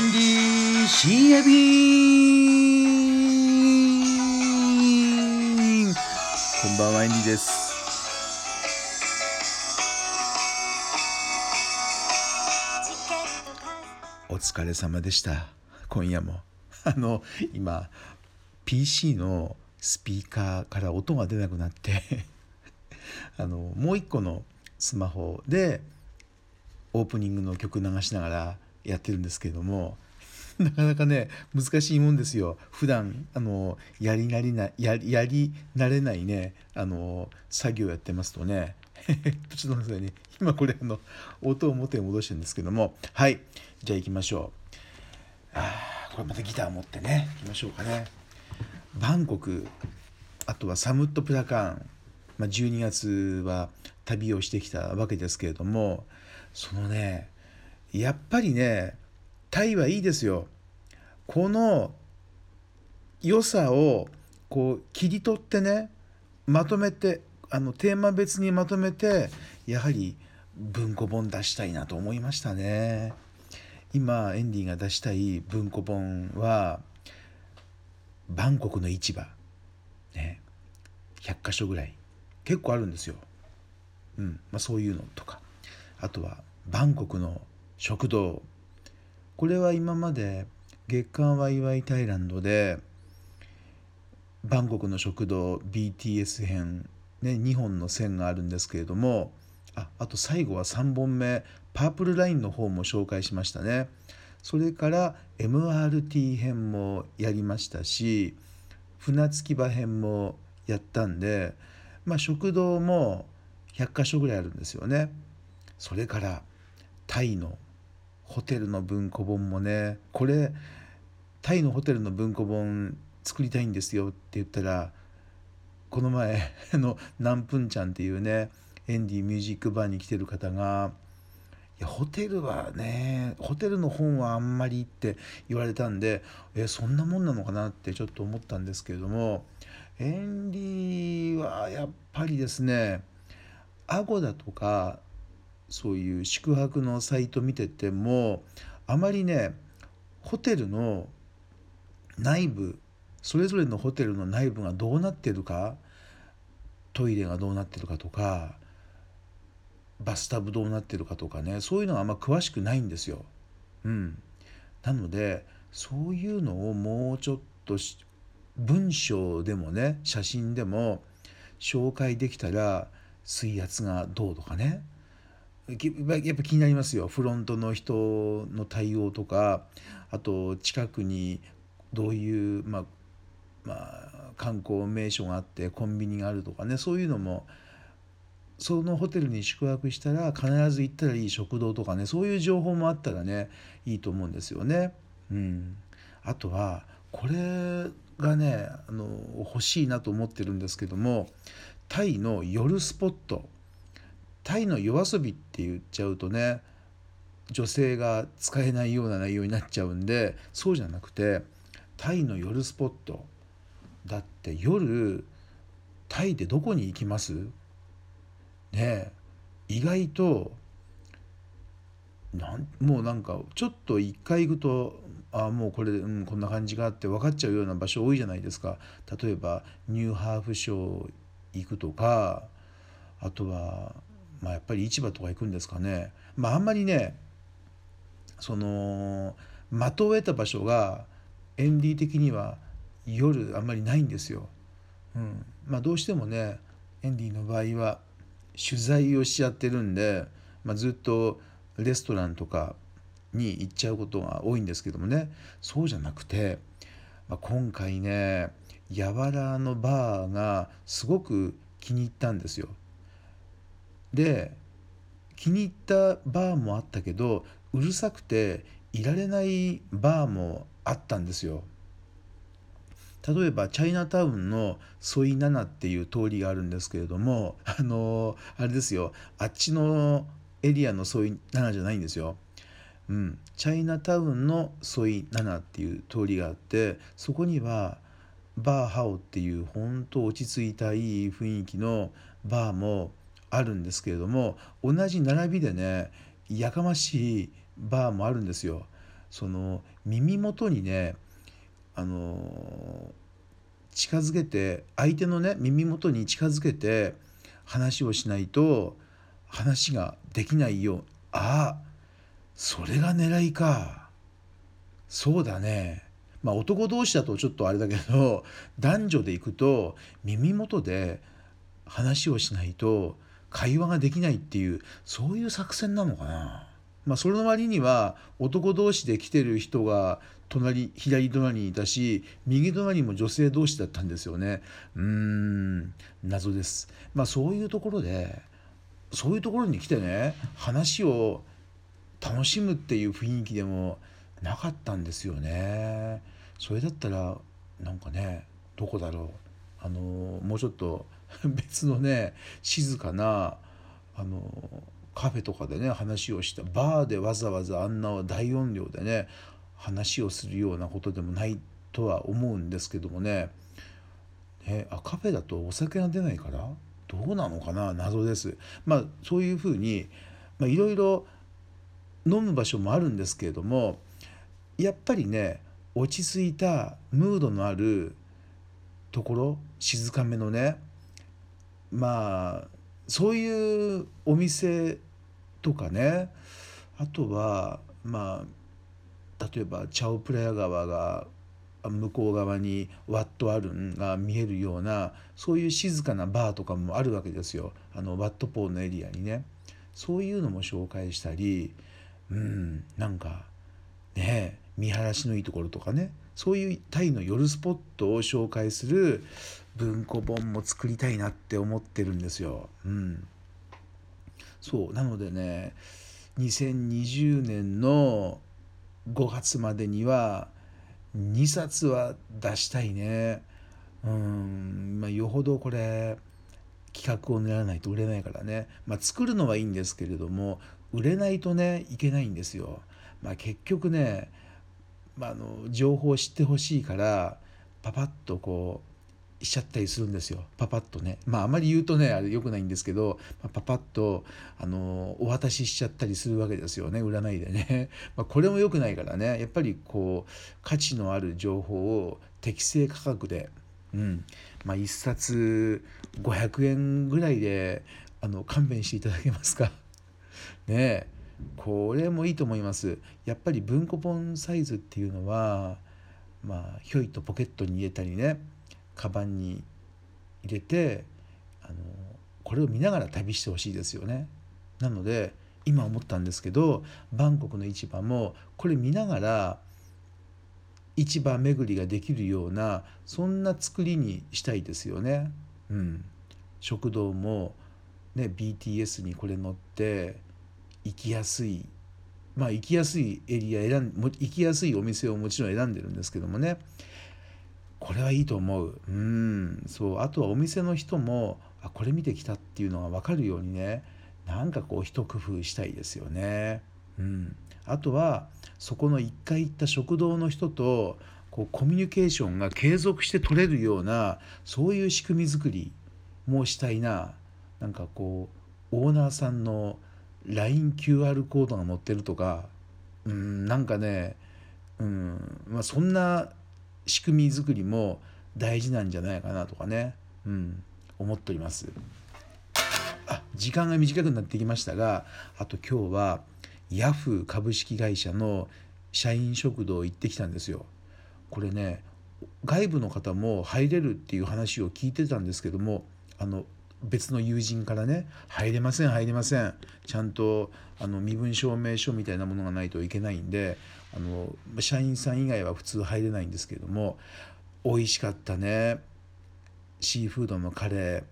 エンディ深夜便こんばんはエンディです。お疲れ様でした。今夜も。あの今 PC のスピーカーから音が出なくなって。あのもう一個のスマホでオープニングの曲流しながらやってるんですけれども なかなかね難しいもんですよ。普段あのやりなりなややり慣れないねあの作業やってますとね。ちょっと待ってくださいね。今これあの音を元に戻してるんですけども。はい。じゃあ行きましょう。あこれまたギター持ってね。行きましょうかね。バンコクあとはサムットプラカン、まあ、12月は旅をしてきたわけですけれどもそのねやっぱりねタイはいいですよ。この良さをこう切り取ってねまとめてあのテーマ別にまとめてやはり文庫本出したいなと思いましたね。今エンディが出したい文庫本はバンコクの市場ね100箇所ぐらい結構あるんですよ。うんまあ、そういうのとかあとはバンコクの食堂。これは今まで月刊ワイワイタイランドでバンコクの食堂 BTS 編、ね、2本の線があるんですけれどもああと最後は3本目パープルラインの方も紹介しましたね。それから MRT 編もやりましたし船着き場編もやったんで、まあ、食堂も100箇所ぐらいあるんですよね。それからタイのホテルの文庫本もねこれタイのホテルの文庫本作りたいんですよって言ったらこの前のナンプンちゃんっていうねエンディミュージックバーに来てる方が「いやホテルはねホテルの本はあんまり」って言われたんでえそんなもんなのかなってちょっと思ったんですけれどもエンディはやっぱりですねアゴだとかそういう宿泊のサイト見ててもあまりねホテルの内部それぞれのホテルの内部がどうなってるかトイレがどうなってるかとかバスタブどうなってるかとかねそういうのがあんま詳しくないんですよ。うん、なのでそういうのをもうちょっと文章でもね写真でも紹介できたら水圧がどうとかねやっぱ気になりますよ。フロントの人の対応とかあと近くにどういう、まあ、まあ、観光名所があってコンビニがあるとかねそういうのもそのホテルに宿泊したら必ず行ったらいい食堂とかねそういう情報もあったらねいいと思うんですよね。うん、あとはこれがねあの欲しいなと思ってるんですけどもタイの夜スポット。タイの夜遊びって言っちゃうとね女性が使えないような内容になっちゃうんでそうじゃなくてタイの夜スポットだって夜タイでどこに行きます？ね意外となんもうなんかちょっと一回行くとああもうこれ、うん、こんな感じがあって分かっちゃうような場所多いじゃないですか。例えばニューハーフショー行くとかあとはまあ、やっぱり市場とか行くんですかね、まあ、あんまりねその的を得た場所がエンディ的には夜あんまりないんですよ。うんまあ、どうしてもねエンディの場合は取材をしちゃってるんで、まあ、ずっとレストランとかに行っちゃうことが多いんですけどもねそうじゃなくて、まあ、今回ねやわらのバーがすごく気に入ったんですよ。で気に入ったバーもあったけどうるさくていられないバーもあったんですよ。例えばチャイナタウンのソイナナっていう通りがあるんですけれども あのあれですよあっちのエリアのソイナナじゃないんですよ。うん、チャイナタウンのソイナナっていう通りがあってそこにはバーハオっていう本当落ち着いたいい雰囲気のバーもあるんですけれども同じ並びでねやかましいバーもあるんですよ。その耳元にねあの近づけて相手のね耳元に近づけて話をしないと話ができないよあそれが狙いかそうだねまあ男同士だとちょっとあれだけど男女で行くと耳元で話をしないと会話ができないっていうそういう作戦なのかな。まあ、それの割には男同士で来てる人が隣左隣にいたし右隣にも女性同士だったんですよね。うーん謎です。まあそういうところでそういうところに来てね話を楽しむっていう雰囲気でもなかったんですよね。それだったらなんかねどこだろう。あのもうちょっと 別のね静かなあのカフェとかでね話をしたバーでわざわざあんな大音量でね話をするようなことでもないとは思うんですけどもねねあカフェだとお酒が出ないからどうなのかな謎です。まあそういうふうにいろいろ飲む場所もあるんですけれどもやっぱりね落ち着いたムードのあるところ静かめのねまあそういうお店とかね。あとはまあ例えばチャオプラヤ川が向こう側にワットアルンが見えるようなそういう静かなバーとかもあるわけですよ。あのワットポーのエリアにね。そういうのも紹介したりうんなんかね見晴らしのいいところとかね。そういうタイの夜スポットを紹介する文庫本も作りたいなって思ってるんですよ。うん、そうなのでね2020年の5月までには2冊は出したいね。うんまあ、よほどこれ企画を練らないと売れないからね、まあ、作るのはいいんですけれども売れないとねいけないんですよ。まあ、結局ね、まあ、あの情報を知ってほしいからパパッとこうしちゃったりするんですよ。パパッとね。まああまり言うとねあれ良くないんですけど、まあ、パパッとあのお渡ししちゃったりするわけですよね。占いでね、まあ、これも良くないからね。やっぱりこう価値のある情報を適正価格でうん。まあ1冊500円ぐらいであの勘弁していただけますか。ねえ。これもいいと思います。やっぱり文庫本サイズっていうのはまあひょいとポケットに入れたりねカバンに入れてあのこれを見ながら旅してほしいですよね。なので今思ったんですけどバンコクの市場もこれ見ながら市場巡りができるようなそんな作りにしたいですよね。うん、食堂も、ね、BTS にこれ乗って行きやすいまあ行きやすいエリア選ん行きやすいお店をもちろん選んでるんですけどもね。これはいいと思う。うんそう。あとはお店の人もあこれ見てきたっていうのが分かるようにねなんかこう一工夫したいですよね。うん、あとはそこの1回行った食堂の人とこうコミュニケーションが継続して取れるようなそういう仕組み作りもしたいな。なんかこうオーナーさんの LINEQR コードが載ってるとかうんなんかねうん、まあ、そんな仕組み作りも大事なんじゃないかなとかね、うん、思っております。あ時間が短くなってきましたがあと今日はヤフー株式会社の社員食堂行ってきたんですよ。これね外部の方も入れるっていう話を聞いてたんですけどもあの別の友人からね入れません入れません。ちゃんとあの身分証明書みたいなものがないといけないんであの社員さん以外は普通入れないんですけれども美味しかったね。シーフードのカレー。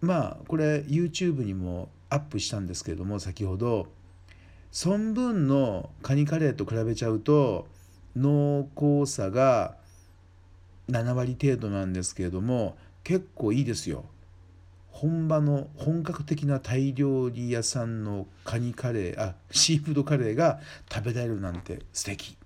まあこれ YouTube にもアップしたんですけれども先ほど。そん分のカニカレーと比べちゃうと濃厚さが7割程度なんですけれども結構いいですよ。本場の本格的なタイ料理屋さんのカニカレーあシーフードカレーが食べられるなんて素敵。